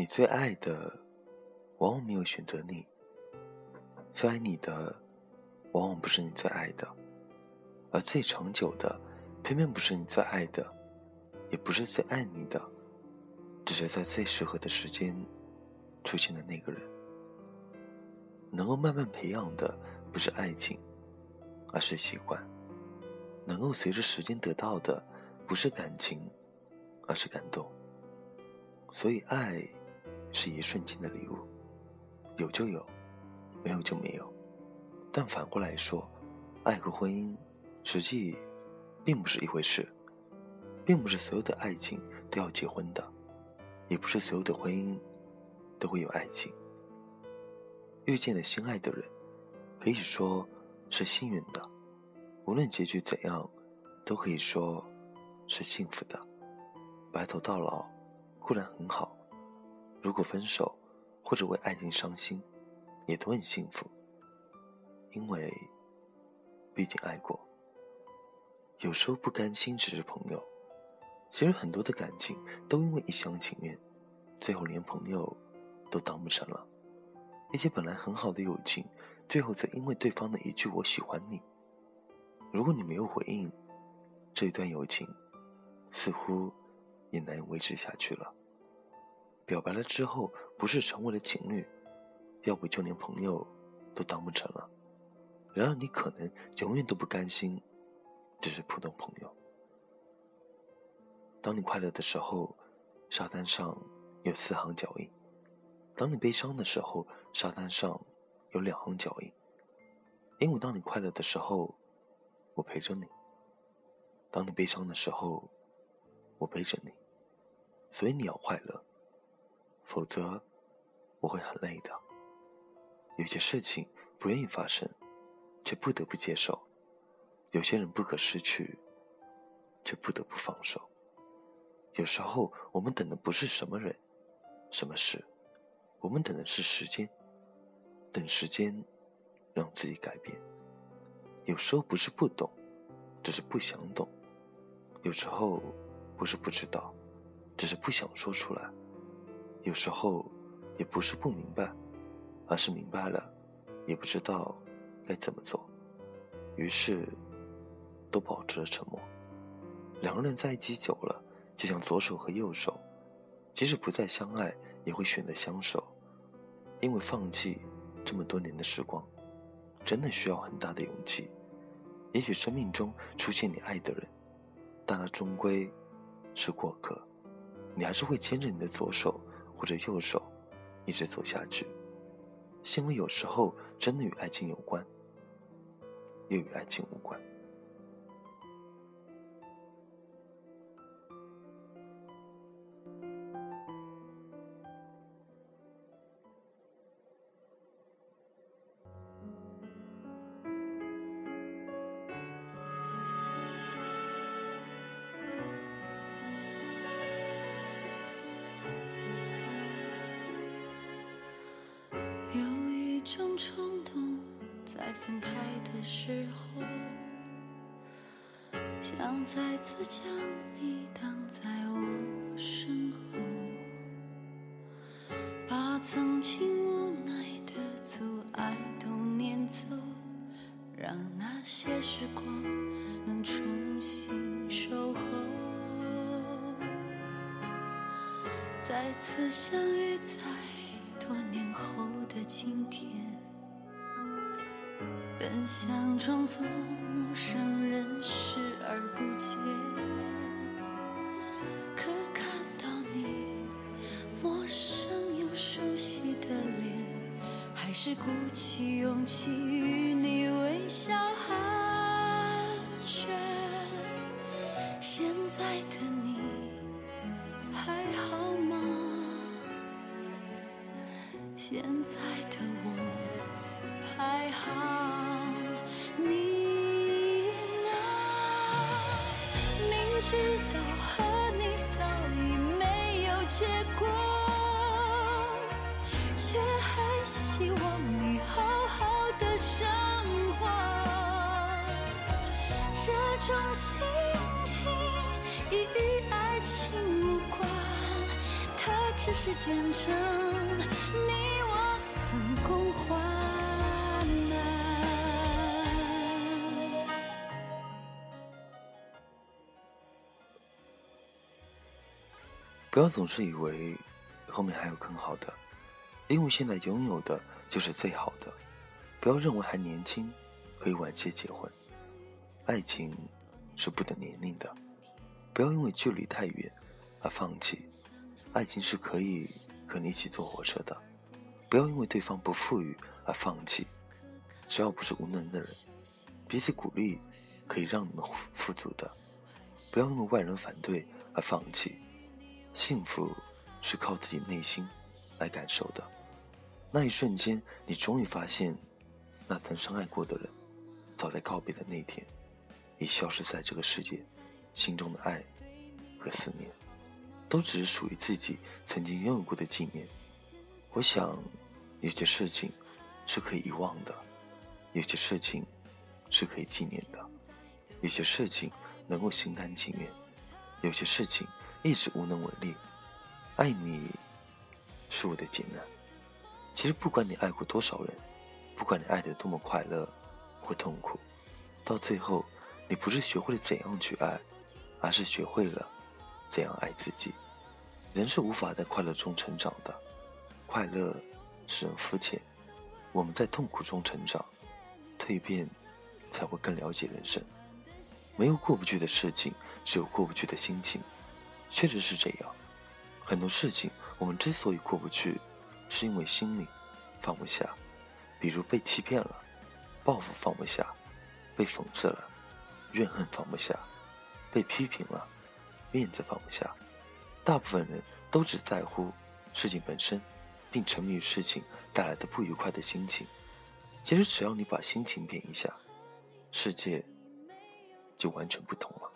你最爱的，往往没有选择你；最爱你的，往往不是你最爱的；而最长久的，偏偏不是你最爱的，也不是最爱你的，只是在最适合的时间出现的那个人。能够慢慢培养的，不是爱情，而是习惯；能够随着时间得到的，不是感情，而是感动。所以，爱是一瞬间的礼物，有就有，没有就没有。但反过来说，爱和婚姻实际并不是一回事，并不是所有的爱情都要结婚的，也不是所有的婚姻都会有爱情。遇见了心爱的人，可以说是幸运的；无论结局怎样，都可以说是幸福的。白头到老固然很好，如果分手或者为爱情伤心，也都很幸福，因为毕竟爱过。有时候不甘心只是朋友，其实很多的感情都因为一厢情愿，最后连朋友都当不成了。一些本来很好的友情，最后则因为对方的一句“我喜欢你”，如果你没有回应，这一段友情似乎也难以维持下去了。表白了之后，不是成为了情侣，要不就连朋友都当不成了。然而你可能永远都不甘心，只是普通朋友。当你快乐的时候，沙滩上有四行脚印。当你悲伤的时候，沙滩上有两行脚印。因为当你快乐的时候，我陪着你；当你悲伤的时候，我背着你。所以你要快乐，否则我会很累的。有些事情不愿意发生，却不得不接受；有些人不可失去，却不得不放手。有时候我们等的不是什么人，什么事。我们等的是时间，等时间让自己改变。有时候不是不懂，只是不想懂；有时候不是不知道，只是不想说出来；有时候也不是不明白，而是明白了，也不知道该怎么做。于是，都保持了沉默。两个人在一起久了，就像左手和右手，即使不再相爱。也会选择相守，因为放弃这么多年的时光，真的需要很大的勇气。也许生命中出现你爱的人，但他终归是过客，你还是会牵着你的左手或者右手，一直走下去。因为有时候真的与爱情有关，又与爱情无关。种冲动，在分开的时候，想再次将你挡在我身后，把曾经无奈的阻碍都撵走，让那些时光能重新守候，再次相遇在多年后的今天。本想装作陌生人视而不见，可看到你陌生又熟悉的脸，还是鼓起勇气与你微笑现在的我还好。你呢？明知道和你早已没有结果，却还希望你好好的生活。这种心只是见证你我曾共患难。不要总是以为后面还有更好的，因为现在拥有的就是最好的。不要认为还年轻，可以晚些结婚。爱情是不等年龄的，不要因为距离太远而放弃。爱情是可以和你一起坐火车的，不要因为对方不富裕而放弃。只要不是无能的人，彼此鼓励可以让你们富足的。不要因为外人反对而放弃。幸福是靠自己内心来感受的。那一瞬间，你终于发现，那曾深爱过的人，早在告别的那天，已消失在这个世界。心中的爱和思念，都只是属于自己曾经拥有过的纪念。我想，有些事情是可以遗忘的，有些事情是可以纪念的，有些事情能够心甘情愿，有些事情。一直无能为力，爱你是我的劫难。其实不管你爱过多少人，不管你爱得多么快乐或痛苦，到最后，你不是学会了怎样去爱，而是学会了怎样爱自己。人是无法在快乐中成长的，快乐使人肤浅。我们在痛苦中成长，蜕变，才会更了解人生。没有过不去的事情，只有过不去的心情。确实是这样，很多事情我们之所以过不去，是因为心里放不下。比如被欺骗了，报复放不下；被讽刺了，怨恨放不下；被批评了，面子放不下。大部分人都只在乎事情本身，并沉迷于事情带来的不愉快的心情。其实，只要你把心情变一下，世界就完全不同了。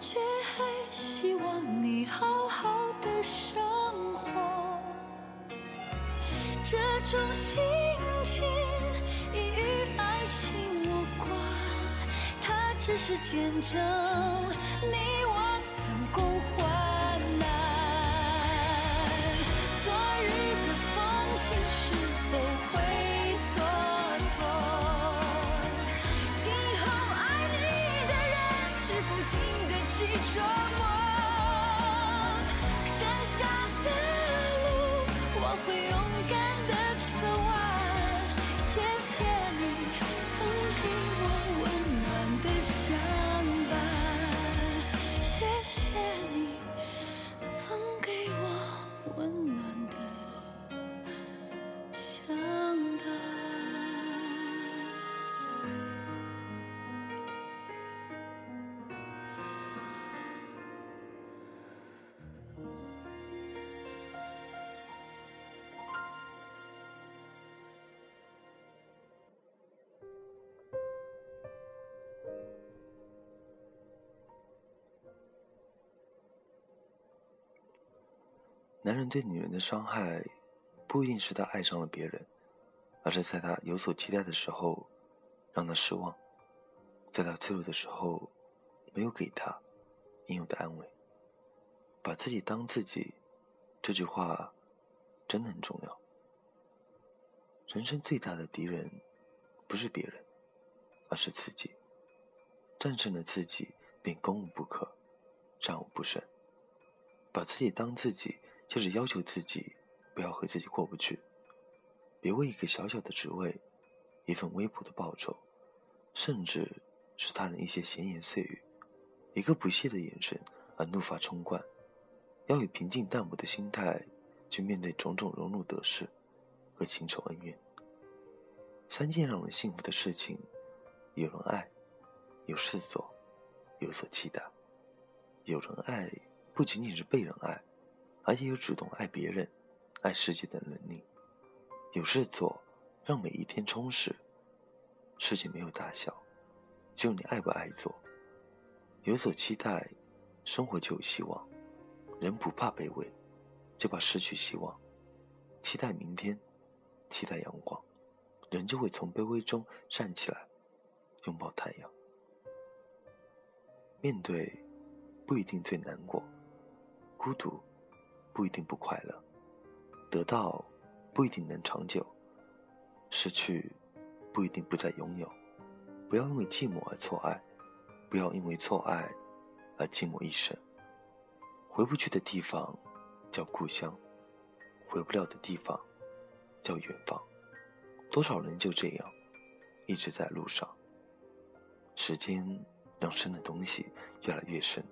却还希望你好好的生活，这种只是见证你我曾共患难。昨日的风景是否会蹉跎？今后爱你的人是否经？得起折磨，男人对女人的伤害，不一定是他爱上了别人，而是在他有所期待的时候，让他失望；在他脆弱的时候，没有给他应有的安慰。把自己当自己，这句话真的很重要。人生最大的敌人，不是别人，而是自己。战胜了自己，便攻无不克，战无不胜。把自己当自己。就是要求自己不要和自己过不去，别为一个小小的职位、一份微薄的报酬，甚至是他人一些闲言碎语、一个不屑的眼神而怒发冲冠。要以平静淡泊的心态去面对种种荣辱得失和情仇恩怨。三件让人幸福的事情：有人爱，有事做，有所期待。有人爱，不仅仅是被人爱。而且有主动爱别人、爱世界的能力，有事做，让每一天充实。事情没有大小，只有你爱不爱做。有所期待，生活就有希望。人不怕卑微，就怕失去希望。期待明天，期待阳光，人就会从卑微中站起来，拥抱太阳。面对，不一定最难过，孤独。不一定不快乐，得到不一定能长久，失去不一定不再拥有。不要因为寂寞而错爱，不要因为错爱而寂寞一生。回不去的地方叫故乡，回不了的地方叫远方。多少人就这样一直在路上。时间让深的东西越来越深，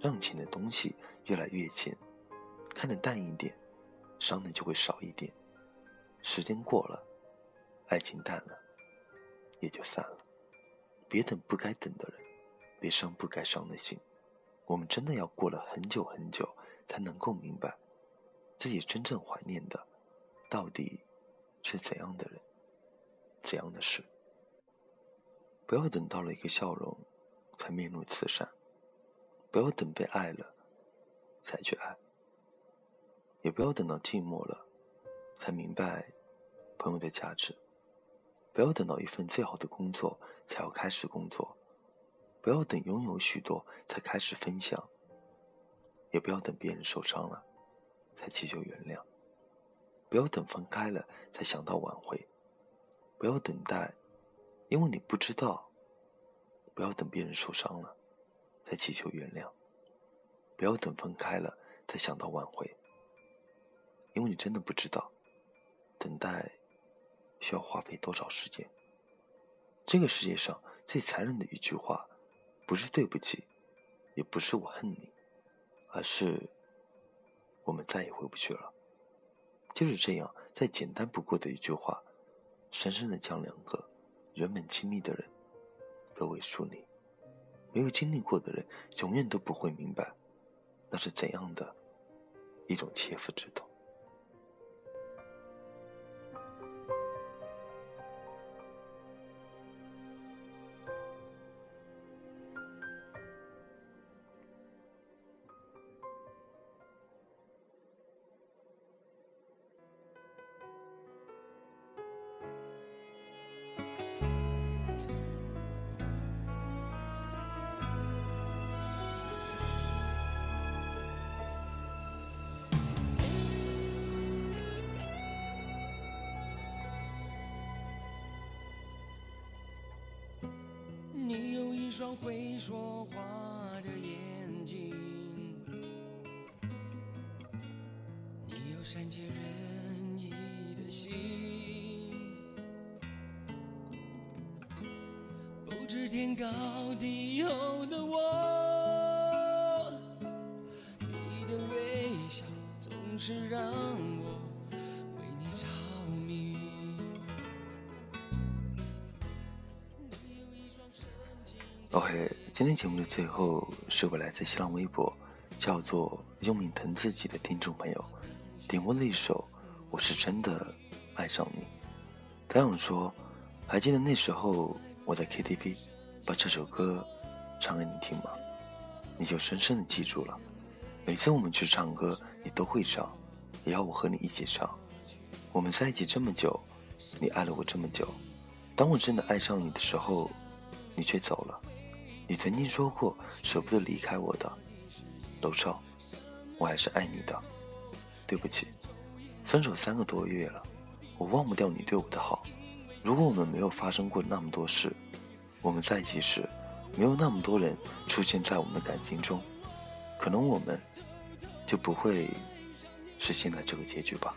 让浅的东西越来越浅。看得淡一点，伤的就会少一点。时间过了，爱情淡了，也就散了。别等不该等的人，别伤不该伤的心。我们真的要过了很久很久，才能够明白，自己真正怀念的，到底是怎样的人，怎样的事。不要等到了一个笑容，才面露慈善；不要等被爱了，才去爱。也不要等到寂寞了，才明白朋友的价值；不要等到一份最好的工作才要开始工作；不要等拥有许多才开始分享；也不要等别人受伤了才祈求原谅；不要等分开了才想到挽回；不要等待，因为你不知道；不要等别人受伤了才祈求原谅；不要等分开了才想到挽回。因为你真的不知道，等待需要花费多少时间。这个世界上最残忍的一句话，不是对不起，也不是我恨你，而是我们再也回不去了。就是这样，再简单不过的一句话，深深的将两个原本亲密的人隔为疏离。没有经历过的人，永远都不会明白，那是怎样的一种切肤之痛。一双会说话的眼睛，你有善解人意的心，不知天高地厚的我，你的微笑总是让我。OK，今天节目的最后是我来自新浪微博，叫做“用命疼自己”的听众朋友点播的一首《我是真的爱上你》。他想说：“还记得那时候我在 KTV 把这首歌唱给你听吗？你就深深的记住了。每次我们去唱歌，你都会唱，也要我和你一起唱。我们在一起这么久，你爱了我这么久，当我真的爱上你的时候，你却走了。”你曾经说过舍不得离开我的，楼少，我还是爱你的。对不起，分手三个多月了，我忘不掉你对我的好。如果我们没有发生过那么多事，我们在一起时，没有那么多人出现在我们的感情中，可能我们就不会是现在这个结局吧。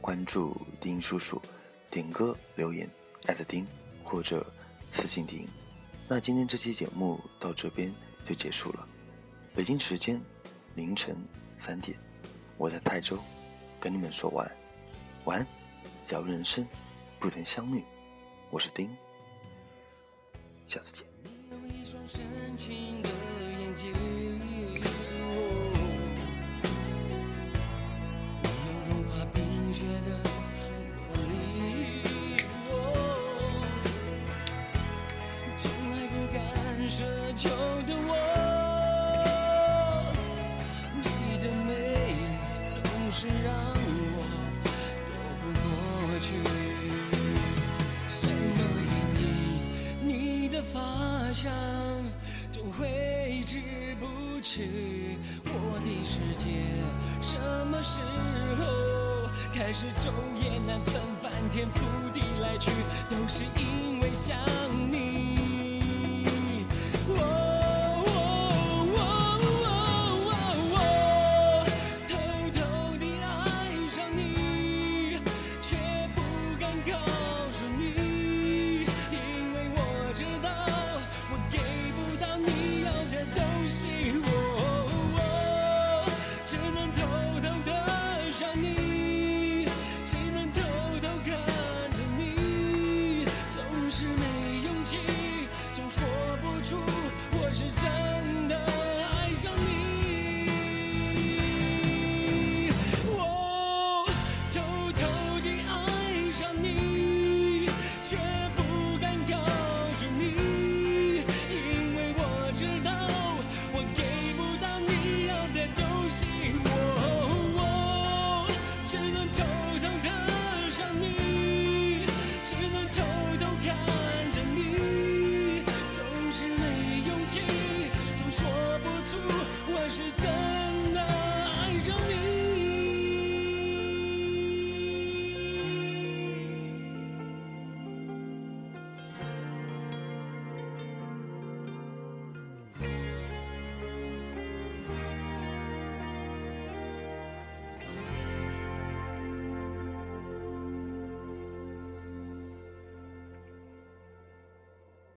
关注丁叔叔点歌留言艾特丁或者私信丁。那今天这期节目到这边就结束了。北京时间凌晨三点我在泰州跟你们说晚安。晚安假如人生不曾相遇。我是丁。下次见。你有一双深情的眼睛。时候开始昼夜难分翻天覆地来去都是因为想你。